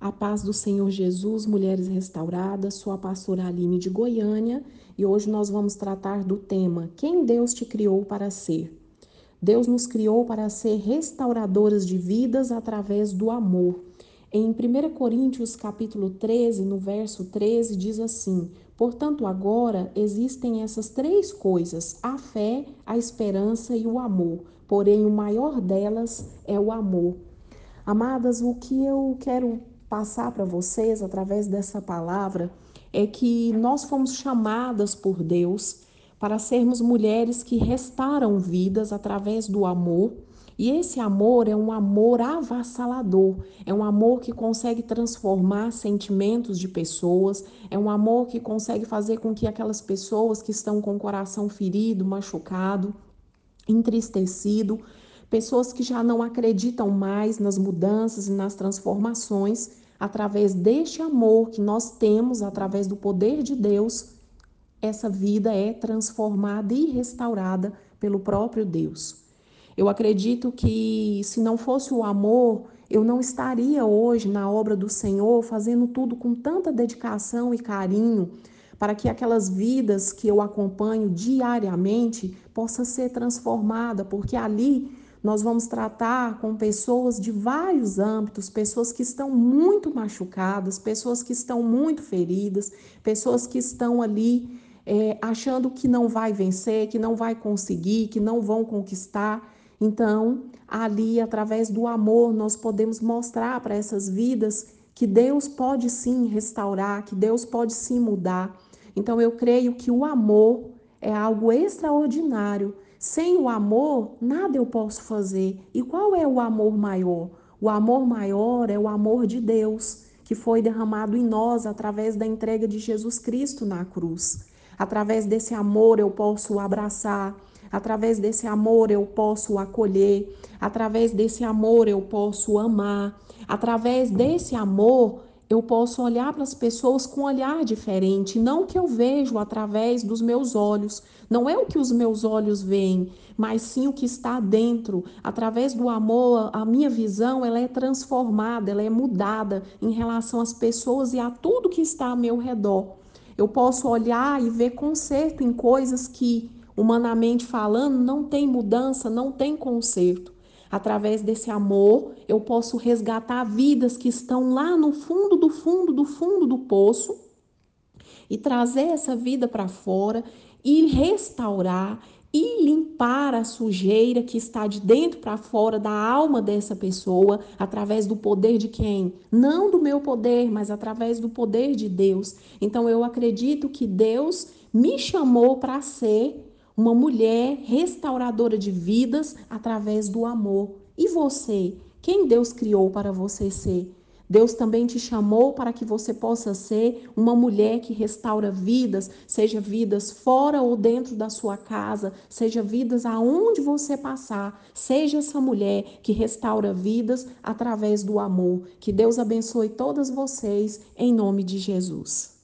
A paz do Senhor Jesus, Mulheres Restauradas, sou a pastora Aline de Goiânia e hoje nós vamos tratar do tema Quem Deus te criou para ser? Deus nos criou para ser restauradoras de vidas através do amor. Em 1 Coríntios capítulo 13, no verso 13, diz assim: Portanto, agora existem essas três coisas: a fé, a esperança e o amor. Porém, o maior delas é o amor. Amadas, o que eu quero passar para vocês através dessa palavra é que nós fomos chamadas por Deus para sermos mulheres que restauram vidas através do amor. E esse amor é um amor avassalador, é um amor que consegue transformar sentimentos de pessoas, é um amor que consegue fazer com que aquelas pessoas que estão com o coração ferido, machucado, entristecido, pessoas que já não acreditam mais nas mudanças e nas transformações, através deste amor que nós temos, através do poder de Deus, essa vida é transformada e restaurada pelo próprio Deus. Eu acredito que se não fosse o amor, eu não estaria hoje na obra do Senhor fazendo tudo com tanta dedicação e carinho para que aquelas vidas que eu acompanho diariamente possa ser transformada, porque ali nós vamos tratar com pessoas de vários âmbitos, pessoas que estão muito machucadas, pessoas que estão muito feridas, pessoas que estão ali é, achando que não vai vencer, que não vai conseguir, que não vão conquistar. Então, ali, através do amor, nós podemos mostrar para essas vidas que Deus pode sim restaurar, que Deus pode sim mudar. Então, eu creio que o amor é algo extraordinário sem o amor, nada eu posso fazer. E qual é o amor maior? O amor maior é o amor de Deus, que foi derramado em nós através da entrega de Jesus Cristo na cruz. Através desse amor eu posso abraçar, através desse amor eu posso acolher, através desse amor eu posso amar, através desse amor eu posso olhar para as pessoas com um olhar diferente, não que eu vejo através dos meus olhos, não é o que os meus olhos veem, mas sim o que está dentro. Através do amor, a minha visão ela é transformada, ela é mudada em relação às pessoas e a tudo que está ao meu redor. Eu posso olhar e ver conserto em coisas que, humanamente falando, não tem mudança, não tem conserto. Através desse amor, eu posso resgatar vidas que estão lá no fundo do fundo do fundo do poço e trazer essa vida para fora e restaurar e limpar a sujeira que está de dentro para fora da alma dessa pessoa através do poder de quem? Não do meu poder, mas através do poder de Deus. Então eu acredito que Deus me chamou para ser uma mulher restauradora de vidas através do amor. E você? Quem Deus criou para você ser? Deus também te chamou para que você possa ser uma mulher que restaura vidas, seja vidas fora ou dentro da sua casa, seja vidas aonde você passar. Seja essa mulher que restaura vidas através do amor. Que Deus abençoe todas vocês em nome de Jesus.